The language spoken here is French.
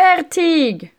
Fertig.